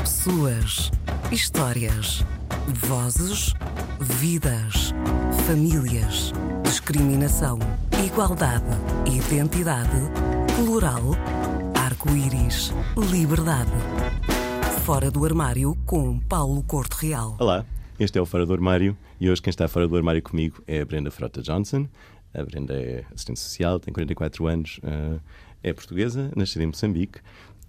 Pessoas, histórias, vozes, vidas, famílias, discriminação, igualdade, identidade, plural, arco-íris, liberdade. Fora do armário com Paulo Corte Real. Olá, este é o Fora do Armário e hoje quem está fora do armário comigo é a Brenda Frota Johnson. A Brenda é assistente social, tem 44 anos, eh, é portuguesa, nascida em Moçambique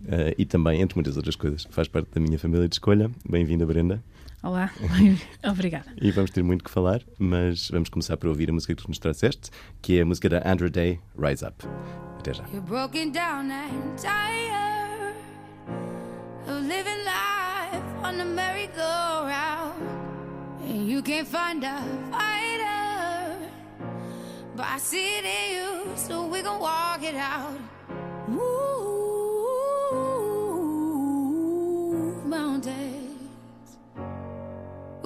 uh, e também, entre muitas outras coisas, faz parte da minha família de escolha. Bem-vinda, Brenda. Olá, obrigada. e vamos ter muito que falar, mas vamos começar por ouvir a música que tu nos trouxeste, que é a música da Andrew Day, Rise Up. Até já. You're broken down and tired of living life on the merry-go-round and you can't find a fighter but I see it in you so we can walk it out mountains.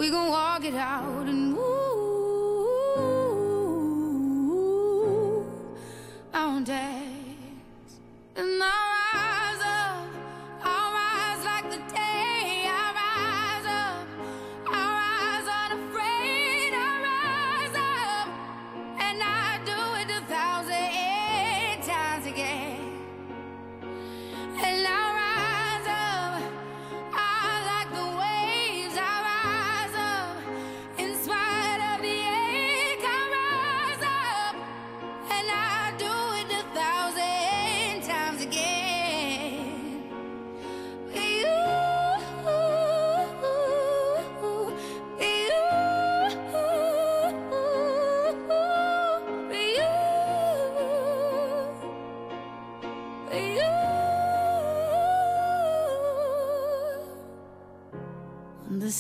We gon' walk it out and move mountains. And I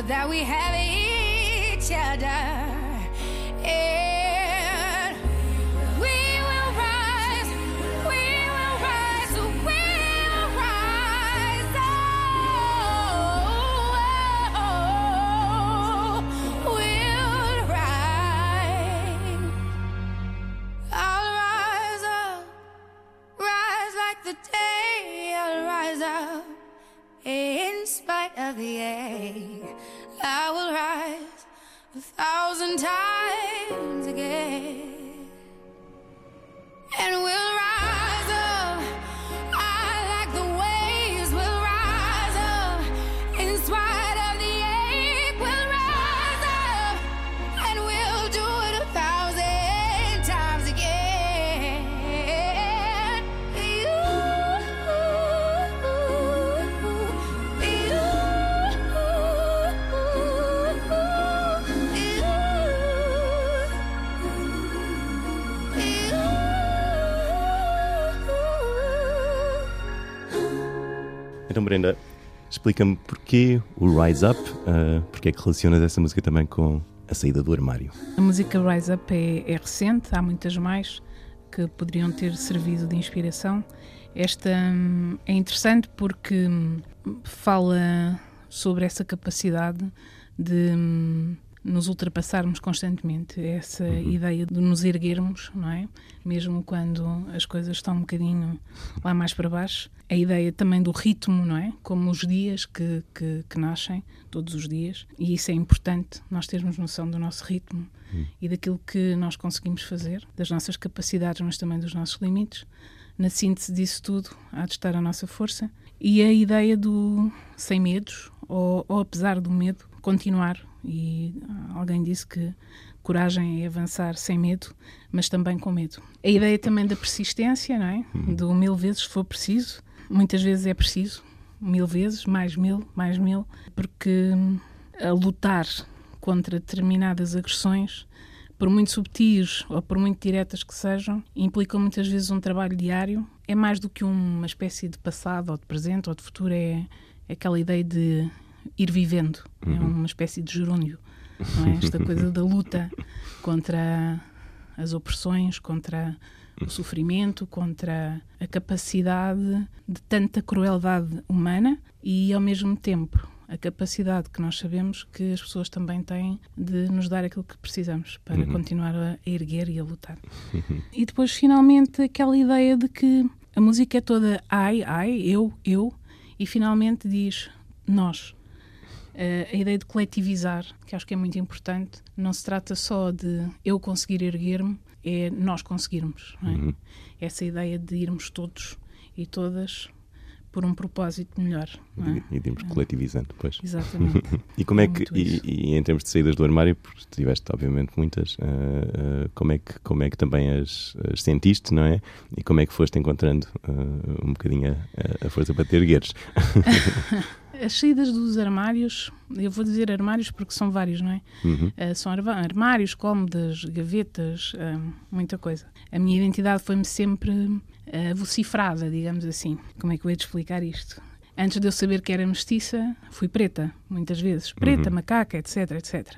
That we have each other. Brenda, explica-me porquê o Rise Up, uh, porque é que relacionas essa música também com a saída do armário? A música Rise Up é, é recente, há muitas mais que poderiam ter servido de inspiração. Esta hum, é interessante porque hum, fala sobre essa capacidade de hum, nos ultrapassarmos constantemente, essa uhum. ideia de nos erguermos, não é? Mesmo quando as coisas estão um bocadinho lá mais para baixo. A ideia também do ritmo, não é? Como os dias que, que, que nascem, todos os dias, e isso é importante, nós termos noção do nosso ritmo uhum. e daquilo que nós conseguimos fazer, das nossas capacidades, mas também dos nossos limites. Na síntese disso tudo, há de estar a nossa força. E a ideia do sem medos, ou, ou apesar do medo, continuar e alguém disse que coragem é avançar sem medo, mas também com medo. A ideia também da persistência, não é? Uhum. Do mil vezes se for preciso. Muitas vezes é preciso, mil vezes, mais mil, mais mil, porque hum, a lutar contra determinadas agressões, por muito subtis ou por muito diretas que sejam, implicam muitas vezes um trabalho diário. É mais do que uma espécie de passado ou de presente ou de futuro, é aquela ideia de ir vivendo. É uhum. É uma espécie de gerúndio. É? Esta coisa da luta contra as opressões, contra o sofrimento, contra a capacidade de tanta crueldade humana e, ao mesmo tempo, a capacidade que nós sabemos que as pessoas também têm de nos dar aquilo que precisamos para uhum. continuar a erguer e a lutar. Uhum. E depois, finalmente, aquela ideia de que a música é toda ai, ai, eu, eu, e finalmente diz nós. Uh, a ideia de coletivizar, que acho que é muito importante, não se trata só de eu conseguir erguer-me, é nós conseguirmos. É? Uhum. Essa ideia de irmos todos e todas por um propósito melhor. É? E de irmos coletivizando, depois. Exatamente. e como é, é que, e, e, em termos de saídas do armário, porque tiveste obviamente muitas, uh, uh, como, é que, como é que também as, as, sentiste, não é? E como é que foste encontrando uh, um bocadinho a, a força para ter ergueres? as saídas dos armários, eu vou dizer armários porque são vários, não é? Uhum. Uh, são armários, cômodas, gavetas, uh, muita coisa. A minha identidade foi-me sempre uh, vocifrada, digamos assim. Como é que eu ia te explicar isto? Antes de eu saber que era mestiça, fui preta, muitas vezes. Preta, uhum. macaca, etc, etc.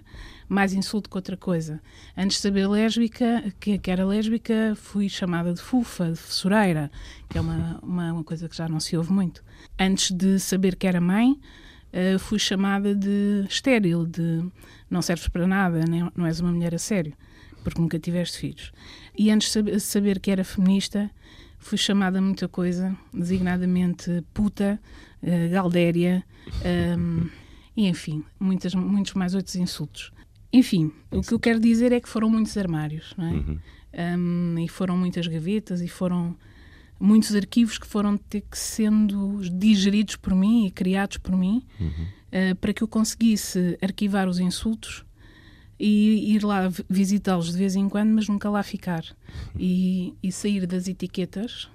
Mais insulto que outra coisa. Antes de saber lésbica, que, que era lésbica, fui chamada de fufa, de fessureira, que é uma, uma, uma, coisa que já não se ouve muito. Antes de saber que era mãe, uh, fui chamada de estéril, de não serves para nada, nem, não és uma mulher a sério, porque nunca tiveste filhos. E antes de saber que era feminista, fui chamada muita coisa, designadamente puta, uh, galdéria, um, e enfim, muitas, muitos mais outros insultos. Enfim, o que eu quero dizer é que foram muitos armários, não é? Uhum. Um, e foram muitas gavetas e foram muitos arquivos que foram ter que sendo digeridos por mim e criados por mim uhum. uh, para que eu conseguisse arquivar os insultos e ir lá visitá-los de vez em quando, mas nunca lá ficar. E, e, sair das etiquetas,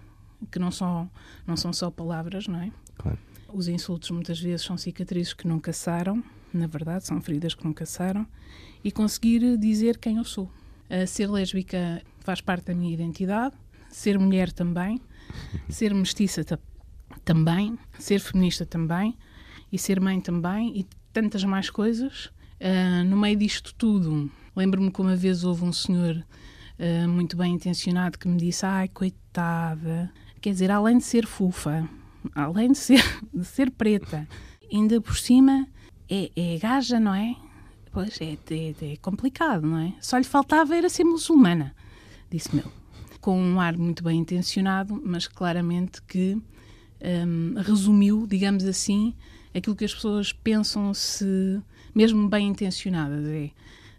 que não são, não são só palavras, não é? Claro. Os insultos muitas vezes são cicatrizes que nunca saram, na verdade, são feridas que nunca saram, e conseguir dizer quem eu sou. Uh, ser lésbica faz parte da minha identidade, ser mulher também, ser mestiça também, ser feminista também, e ser mãe também, e tantas mais coisas Uh, no meio disto tudo, lembro-me que uma vez houve um senhor uh, muito bem intencionado que me disse: Ai, coitada, quer dizer, além de ser fufa, além de ser, de ser preta, ainda por cima é, é gaja, não é? Pois é, é, é, complicado, não é? Só lhe faltava era ser muçulmana, disse-me Com um ar muito bem intencionado, mas claramente que um, resumiu, digamos assim, aquilo que as pessoas pensam se mesmo bem intencionadas. É,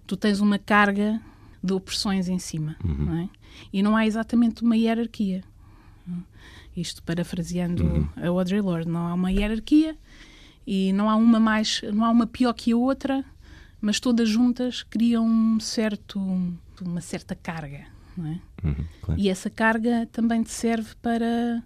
tu tens uma carga de opressões em cima, uhum. não é? E não há exatamente uma hierarquia. Isto parafraseando uhum. a Audre Lorde, não há uma hierarquia e não há uma mais, não há uma pior que a outra, mas todas juntas criam um certo, uma certa carga, não é? Uhum, claro. E essa carga também te serve para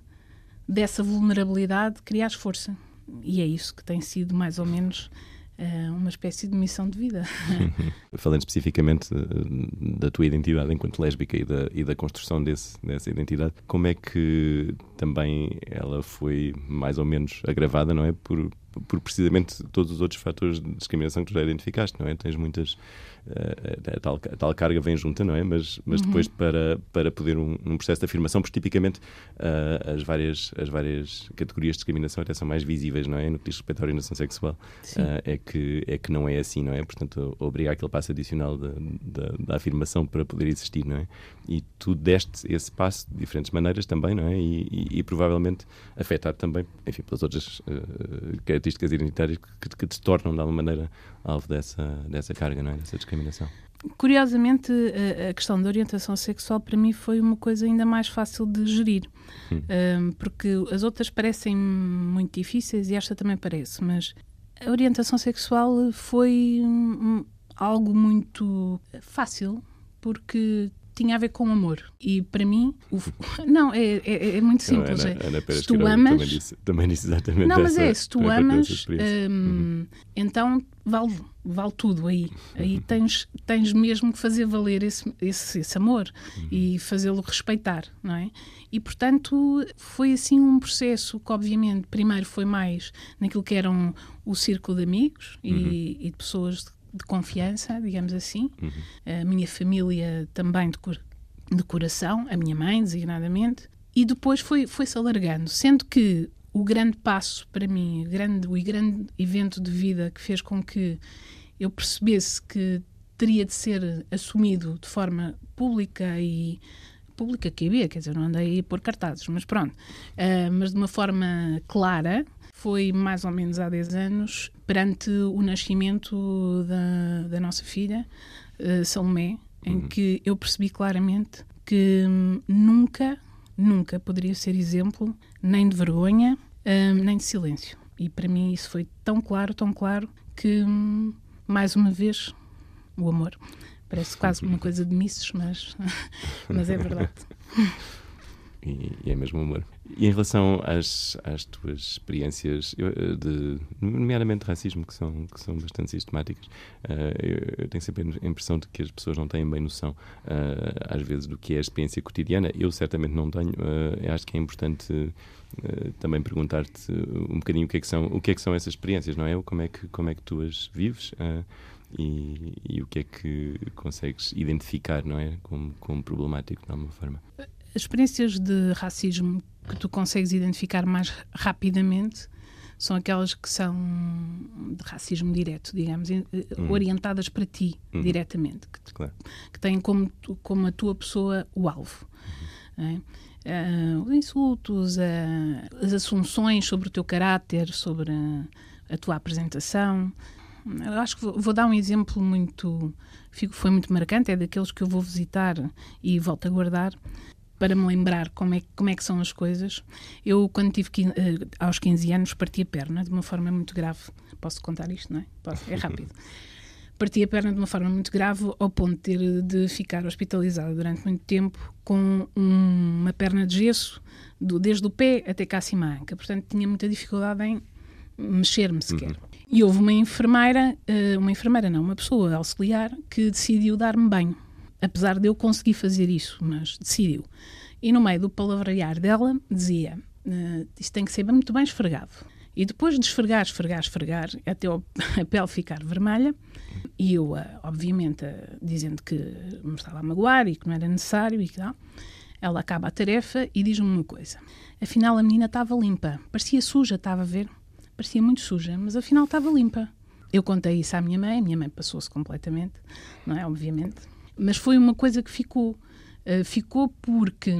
dessa vulnerabilidade criar força. E é isso que tem sido mais ou menos é uma espécie de missão de vida. Falando especificamente eh, da tua identidade enquanto lésbica e da, e da construção desse, dessa identidade, como é que também ela foi mais ou menos agravada, não é? Por, por precisamente todos os outros fatores de discriminação que tu já identificaste, não é? Tens muitas a, tal, a tal carga vem junta, não é? Mas, mas uhum. depois para, para poder um, um, processo de afirmação, porque tipicamente uh, as, várias, as várias categorias de discriminação até são mais visíveis, não é? No que diz respeito à orientação sexual, uh, é, que, é que não é assim, não é? Portanto, obrigar aquele passo adicional da, da, da, afirmação para poder existir, não é? E tu deste esse passo de diferentes maneiras também, não é? E, e, e provavelmente afetado também, enfim, pelas outras uh, características identitárias que, que, que te tornam de alguma maneira alvo dessa, dessa carga, não é? Dessa discriminação. Curiosamente, a, questão da orientação sexual para mim foi uma coisa ainda mais fácil de gerir, hum. um, porque as outras parecem muito difíceis e esta também parece, mas a orientação sexual foi algo muito fácil, porque tinha a ver com amor. E para mim, o... não, é, é, é, muito simples. Ana, é, Ana se tu amas. Também disse, também disse exatamente Não, mas é, se tu amas, hum, uhum. então vale, vale tudo aí. Aí uhum. tens, tens mesmo que fazer valer esse, esse, esse amor uhum. e fazê-lo respeitar, não é? E portanto foi assim um processo que, obviamente, primeiro foi mais naquilo que eram o círculo de amigos e, uhum. e de pessoas de confiança, digamos assim. Uhum. A minha família também de, cor, de coração, a minha mãe, designadamente. E depois foi-se foi alargando, sendo que o grande passo para mim, o grande, o grande evento de vida que fez com que eu percebesse que teria de ser assumido de forma pública e pública que havia, quer dizer, não andei a pôr cartazes, mas pronto, uh, mas de uma forma clara, foi mais ou menos há 10 anos, perante o nascimento da, da nossa filha, uh, Salomé, em uhum. que eu percebi claramente que hum, nunca, nunca poderia ser exemplo nem de vergonha, hum, nem de silêncio. E para mim isso foi tão claro, tão claro, que hum, mais uma vez o amor. Parece quase uma coisa de misses, mas, mas é verdade. E, e, é mesmo amor. E em relação às, às tuas experiências, eh, de, nomeadamente racismo, que são, que são bastante sistemáticas, uh, eu, eu, tenho sempre a impressão de que as pessoas não têm bem noção, uh, às vezes, do que é a experiência cotidiana. Eu certamente não tenho. Uh, acho que é importante também perguntar-te um bocadinho o que, é que são, o que é que são essas experiências, não é? Como é que, como é que tu as vives? E, e, o que é que consegues identificar, não é? Como, como problemático, de alguma forma? As experiências de racismo que tu consegues identificar mais rapidamente são aquelas que são de racismo direto, digamos, uhum. orientadas para ti uhum. diretamente, que, claro. que, têm como, como a tua pessoa o alvo. Uhum. Uh, os insultos, uh, as assunções sobre o teu caráter, sobre a, a tua apresentação. Eu acho que vou, vou, dar um exemplo muito. Fico, foi muito marcante, é daqueles que eu vou visitar e volto a guardar para me lembrar como é, como é que são as coisas. Eu, quando tive uh, aos 15 anos, parti a perna de uma forma muito grave. Posso contar isto, não é? Posso, é rápido. parti a perna de uma forma muito grave, ao ponto de ter de ficar hospitalizada durante muito tempo com um, uma perna de gesso, do, desde o pé até cá acima a anca. Portanto, tinha muita dificuldade em mexer-me sequer. Uhum. E houve uma enfermeira, uh, uma enfermeira não, uma pessoa auxiliar, que decidiu dar-me banho apesar de eu conseguir fazer isso, mas decidiu. E no meio do palavrear dela dizia: uh, isto tem que ser muito bem esfregado. E depois de esfregar, esfregar, esfregar, até a pele ficar vermelha, e eu, uh, obviamente, uh, dizendo que me estava a magoar e que não era necessário e que tal, ela acaba a tarefa e diz-me uma coisa. Afinal, a menina estava limpa. Parecia suja, estava a ver? Parecia muito suja, mas afinal estava limpa. Eu contei isso à minha mãe, a minha mãe passou-se completamente, não é? Obviamente. Mas foi uma coisa que ficou. Uh, ficou porque,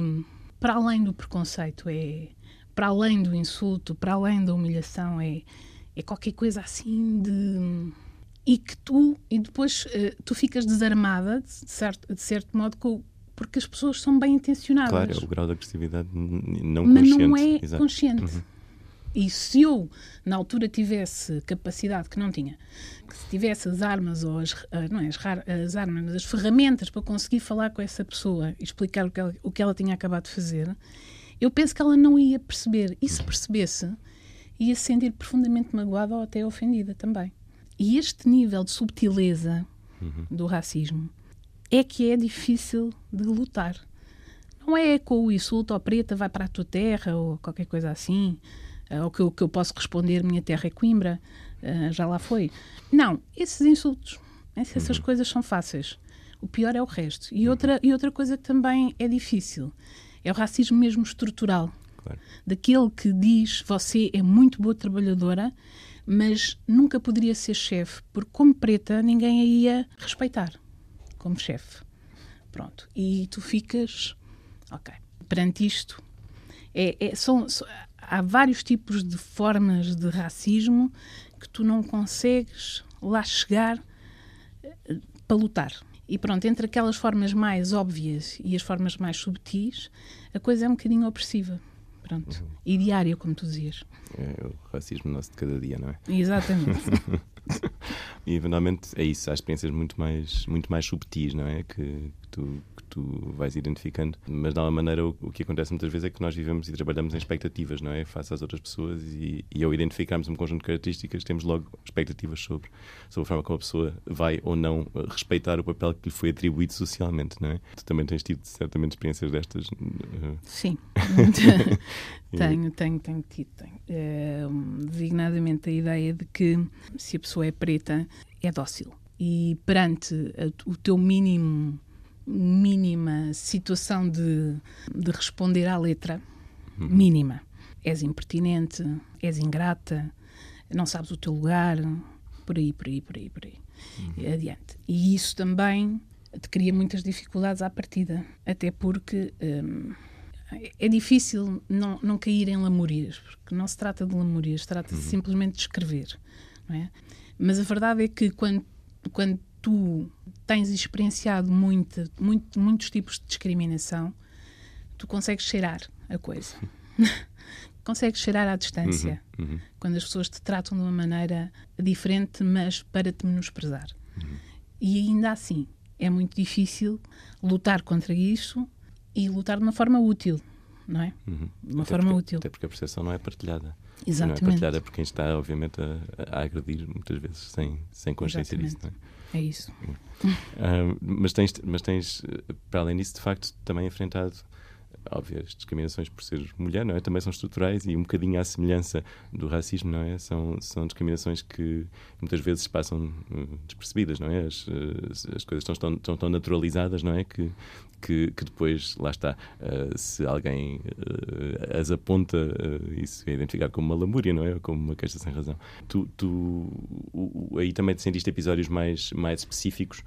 para além do preconceito, é para além do insulto, para além da humilhação, é, é qualquer coisa assim de. E que tu, e depois uh, tu ficas desarmada, de certo, de certo modo, com, porque as pessoas são bem intencionadas. Claro, é o grau de agressividade não Mas consciente. Mas não é Exato. consciente. Uhum. E se eu, na altura, tivesse capacidade que não tinha, que se tivesse as armas, ou as, ah, não é, as, as armas, mas as ferramentas para conseguir falar com essa pessoa e explicar o que, ela, o que ela tinha acabado de fazer, eu penso que ela não ia perceber. E se percebesse, ia se sentir profundamente magoada ou até ofendida também. E este nível de subtileza uhum. do racismo é que é difícil de lutar. Não é com o insulto ao preta vai para a tua terra ou qualquer coisa assim Uh, o, que eu, que eu posso responder, minha terra é Coimbra, uh, já lá foi. Não, esses insultos, essas uhum. coisas são fáceis. O pior é o resto. E, uhum. outra, e outra coisa que também é difícil é o racismo mesmo estrutural. Claro. Daquele que diz você é muito boa trabalhadora, mas nunca poderia ser chefe, porque como preta ninguém a ia respeitar como chefe. Pronto. E tu ficas, ok, perante isto, é, é, são, são, há vários tipos de formas de racismo que tu não consegues lá chegar uh, para lutar. E pronto, entre aquelas formas mais óbvias e as formas mais subtis, a coisa é um bocadinho opressiva. Pronto. Uhum. E diária, como tu dizias. É o racismo nosso de cada dia, não é? Exatamente. e eventualmente é isso, há experiências muito mais, muito mais subtis, não é? Que, que tu, tu vais identificando. Mas, de alguma maneira, o, o, que acontece muitas vezes é que nós vivemos e trabalhamos em expectativas, não é? Face às outras pessoas e, e ao identificarmos um conjunto de características, temos logo expectativas sobre, sobre a forma como a pessoa vai ou não respeitar o papel que lhe foi atribuído socialmente, não é? Tu também tens tido, certamente, experiências destas? Eh, Sim. tenho, tenho, tenho tido. Tenho. É, designadamente a ideia de que se a pessoa é preta, é dócil. E perante o teu mínimo mínima situação de, de responder à letra, uhum. mínima. És impertinente, és ingrata, não sabes o teu lugar, por aí, por aí, por aí, por aí. Uhum. Adiante. E isso também te cria muitas dificuldades à partida, até porque hum, é difícil não, não cair em lamúrias, porque não se trata de lamúrias, trata-se uhum. simplesmente de escrever. É? Mas a verdade é que quando, quando tu tens experienciado muito, muito, muitos tipos de discriminação, tu consegues cheirar a coisa. consegues cheirar à distância. Uhum, uhum. Quando as pessoas te tratam de uma maneira diferente, mas para te menosprezar. Uhum. E ainda assim, é muito difícil lutar contra isso e lutar de uma forma útil, não é? Uhum. De uma até forma porque, útil. Até porque a percepção não é partilhada. Exatamente. Não é partilhada por quem está, obviamente, a, a agredir muitas vezes sem, sem consciência Exatamente. disso. Não é? É isso. Uh, mas, tens, mas tens, para além disso, de facto, também enfrentado óbvias discriminações por ser mulher, não é? Também são estruturais e um bocadinho à semelhança do racismo, não é? São, são discriminações que muitas vezes passam uh, despercebidas, não é? As, as, as coisas estão, estão, estão tão naturalizadas, não é? Que, que, que depois, lá está, uh, se alguém uh, as aponta, uh, isso é identificado como uma lamúria, não é? Como uma queixa sem razão. Tu, tu aí também te sentiste episódios mais, mais específicos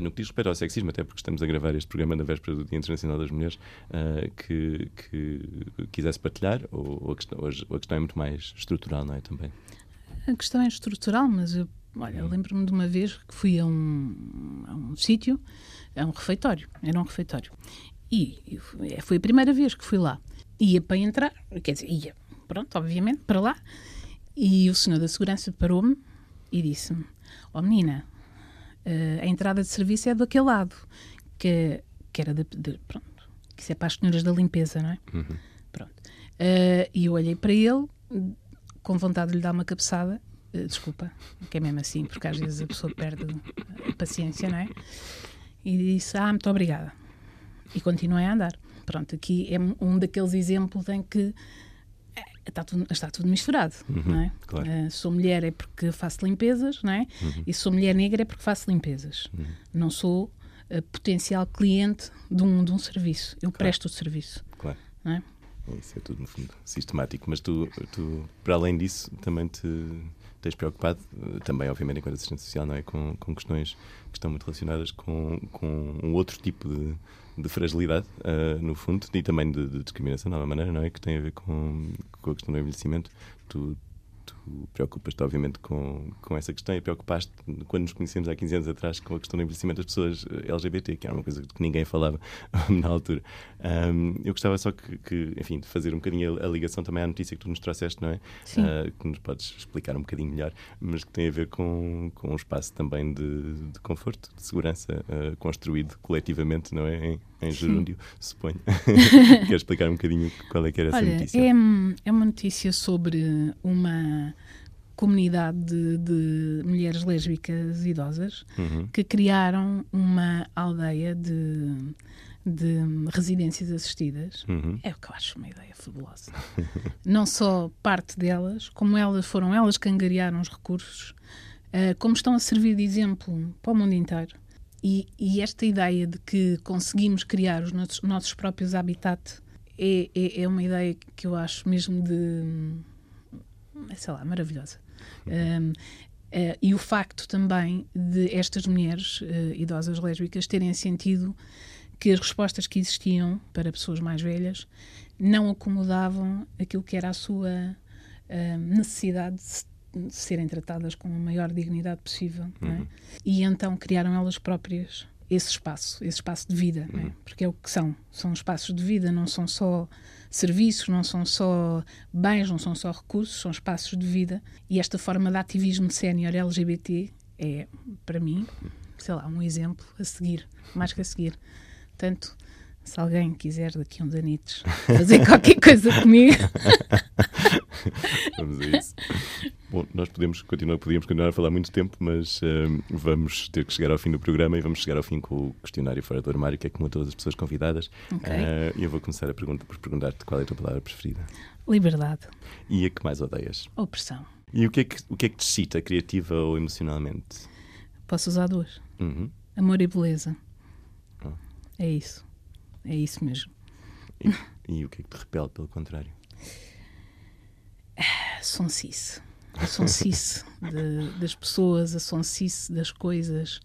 no que diz respeito ao sexismo, até porque estamos a gravar este programa na véspera do Dia Internacional das Mulheres, que, que quisesse partilhar, ou, ou, a questão, ou a questão é muito mais estrutural, não é? Também. A questão é estrutural, mas eu, olha, eu lembro-me de uma vez que fui a um, a um sítio é um refeitório, era um refeitório. E foi a primeira vez que fui lá. Ia para entrar, quer dizer, ia, pronto, obviamente, para lá. E o senhor da segurança parou-me e disse-me: Ó oh, menina, eh, a entrada de serviço é do aquele lado, que, que era de, de, Pronto, que isso é para as senhoras da limpeza, não é? Uhum. Pronto. Uh, e eu olhei para ele, com vontade de lhe dar uma cabeçada. Uh, desculpa, que é mesmo assim, porque às vezes a pessoa perde a paciência, não é? E disse: Ah, muito obrigada. E continuei a andar. Pronto, aqui é um daqueles exemplos em que eh, está tudo, está tudo misturado, uhum, não é? Claro. Uh, sou mulher é porque faço limpezas, não é? Uhum. E sou mulher negra é porque faço limpezas. Uhum. Não sou uh, potencial cliente de um, de um serviço. Eu claro. presto o serviço. Claro. Não é? Isso é tudo, no fundo, sistemático. Mas tu, tu para além disso, também te tens preocupado, também, obviamente, enquanto assistente social, não é? Com, com questões que estão muito relacionadas com, com um outro tipo de, de fragilidade, uh, no fundo, e também de, de, discriminação, de alguma maneira, não é? Que tem a ver com, com a questão do envelhecimento. Tu, tu preocupas-te, obviamente, com, com essa questão e preocupaste, quando nos conhecemos há 15 anos atrás, com a questão do envelhecimento das pessoas eh, LGBT, que era uma coisa que ninguém falava na altura. Um, eu gostava só que, que, enfim, de fazer um bocadinho a, a, ligação também à notícia que tu nos trouxeste, não é? Sim. Uh, que nos podes explicar um bocadinho melhor, mas que tem a ver com, com um espaço também de, de conforto, de segurança, uh, construído coletivamente, não é? Em, em gerúndio, suponho. Quer explicar um bocadinho qual é que era essa Olha, notícia? É, é uma notícia sobre uma comunidade de, de mulheres lésbicas idosas uhum. que criaram uma aldeia de de residências assistidas, uhum. é o que eu acho uma ideia fabulosa. Não só parte delas, como elas foram elas que angariaram os recursos, uh, como estão a servir de exemplo para o mundo inteiro. E, e esta ideia de que conseguimos criar os nossos, nossos próprios habitats é, é, é, uma ideia que eu acho mesmo de. sei lá, maravilhosa. Um, uh, eh, e o facto também de estas mulheres uh, idosas lésbicas terem sentido que as respostas que existiam para pessoas mais velhas não acomodavam aquilo que era a sua uh, necessidade de, de, serem tratadas com a maior dignidade possível. É? Uhum. É? E então criaram elas próprias esse espaço, esse espaço de vida, é? uhum. é? porque é o que são. São espaços de vida, não são só serviços, não são só bens, não são só recursos, são espaços de vida. E esta forma de ativismo sénior LGBT é, para mim, sei lá, um exemplo a seguir, mais que a seguir. Portanto, se alguém quiser daqui a uns anitos fazer qualquer coisa comigo. vamos a isso. Bom, nós podemos continuar, podíamos continuar a falar muito tempo, mas uh, vamos ter que chegar ao fim do programa e vamos chegar ao fim com o questionário fora do armário, que é como a todas as pessoas convidadas. Okay. Uh, e eu vou começar a pergunta por perguntar-te qual é a tua palavra preferida. Liberdade. E a que mais odeias? Opressão. E o que é que, o que, é que te excita, criativa ou emocionalmente? Posso usar duas. Uhum. Amor e beleza. É isso. É isso mesmo. E, e o que é que te repele, pelo contrário? Sonsice. A sonsice de, das pessoas, a sonsice das coisas,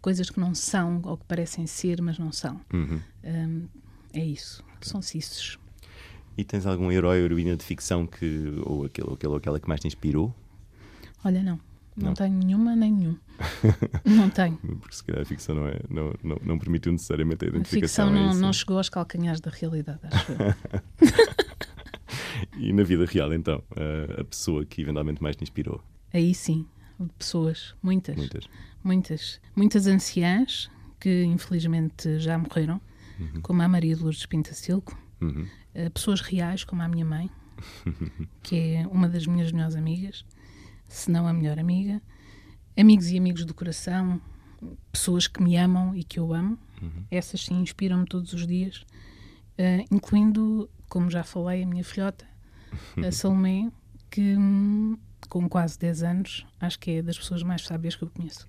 coisas que não são ou que parecem ser, mas não são. Uhum. Um, é isso. Okay. Sonsices. E tens algum herói ou heroína de ficção que, ou aquele, ou aquele ou aquela que mais te inspirou? Olha, não. Não, não tenho nenhuma nem nenhum. não tenho. Porque se calhar a ficção não, é, não, não, não permitiu necessariamente a identificação. A ficção não, é não chegou aos calcanhares da realidade, acho E na vida real, então, a pessoa que eventualmente mais te inspirou? Aí sim, pessoas, muitas. Muitas. Muitas, muitas anciãs que infelizmente já morreram, uhum. como a Maria de Lourdes Pintacilco. Uhum. Uh, pessoas reais, como a minha mãe, que é uma das minhas melhores amigas se não a melhor amiga, amigos e amigos do coração, pessoas que me amam e que eu amo. Uhum. Essas sim inspiram-me todos os dias, uh, incluindo, como já falei, a minha filhota, a Salomé, que hum, com quase 10 anos acho que é das pessoas mais sábias que eu conheço.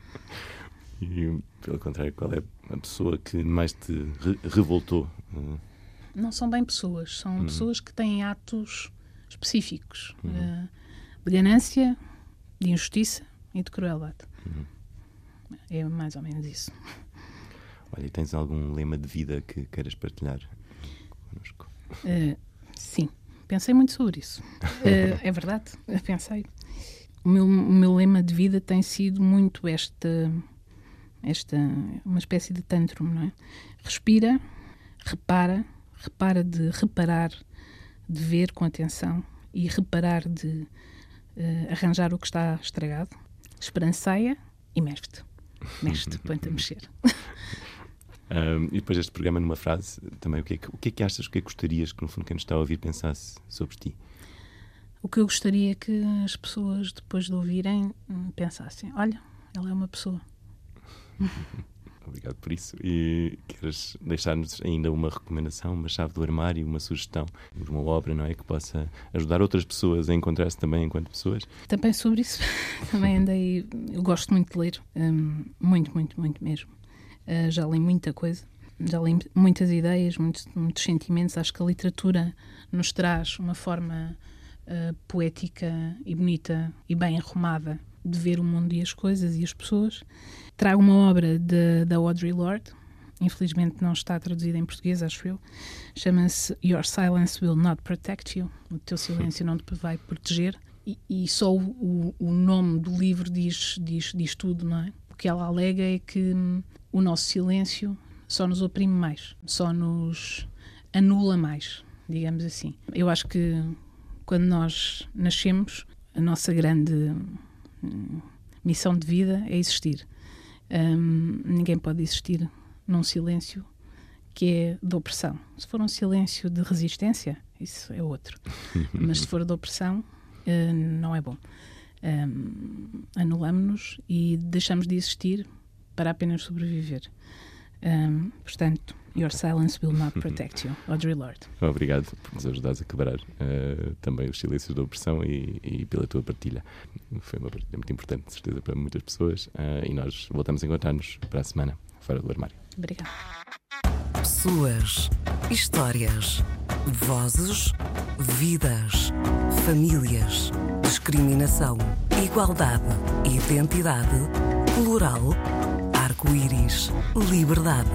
e, pelo contrário, qual é a pessoa que mais te re revoltou? Não são bem pessoas, são uhum. pessoas que têm atos específicos. Uhum. Uh, de ganância, de injustiça e de crueldade. Uhum. É mais ou menos isso. Olha, tens algum lema de vida que queiras partilhar connosco? Uh, sim, pensei muito sobre isso. Uh, é verdade, pensei. O meu, o meu lema de vida tem sido muito esta, esta uma espécie de tantrum, não é? Respira, repara, repara de reparar, de ver com atenção e reparar de uh, arranjar o que está estragado, esperanceia e mexe-te. Mexe-te, põe-te a mexer. Um, e depois este programa, numa frase, também, o que, é que, o que é que achas, o que é que gostarias que, no fundo, quem nos está a ouvir pensasse sobre ti? O que eu gostaria que as pessoas, depois de ouvirem, pensassem: olha, ela é uma pessoa. Obrigado por isso. E queres deixar-nos ainda uma recomendação, uma chave do armário, uma sugestão, uma obra, não é? Que possa ajudar outras pessoas a encontrar-se também enquanto pessoas? Também sobre isso, também andei. Eu gosto muito de ler, um, muito, muito, muito mesmo. Uh, já li muita coisa, já li muitas ideias, muitos, muitos sentimentos. Acho que a literatura nos traz uma forma uh, poética e bonita e bem arrumada de ver o mundo e as coisas e as pessoas. Trago uma obra de, da Audre Lorde, infelizmente não está traduzida em português, acho eu. Chama-se Your Silence Will Not Protect You. O teu silêncio não te vai proteger. E, e só o, o, nome do livro diz, diz, diz tudo, não é? O que ela alega é que hum, o nosso silêncio só nos oprime mais, só nos anula mais, digamos assim. Eu acho que quando nós nascemos, a nossa grande hum, missão de vida é existir. Um, ninguém pode existir num silêncio que é de opressão. Se for um silêncio de resistência, isso é outro. Mas se for de opressão, uh, não é bom. Um, Anulamos-nos e deixamos de existir para apenas sobreviver. Um, portanto, Your silence will not protect you. Audrey Lorde. Obrigado por nos ajudares a quebrar uh, também os silêncios da opressão e, e, pela tua partilha. Foi uma partilha muito importante, de certeza, para muitas pessoas. Uh, e nós voltamos a encontrar-nos para a semana, fora do armário. Obrigada. Pessoas, histórias, vozes, vidas, famílias, discriminação, igualdade, identidade, plural, arco-íris, liberdade.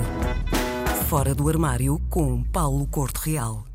Fora do armário com Paulo Corte Real.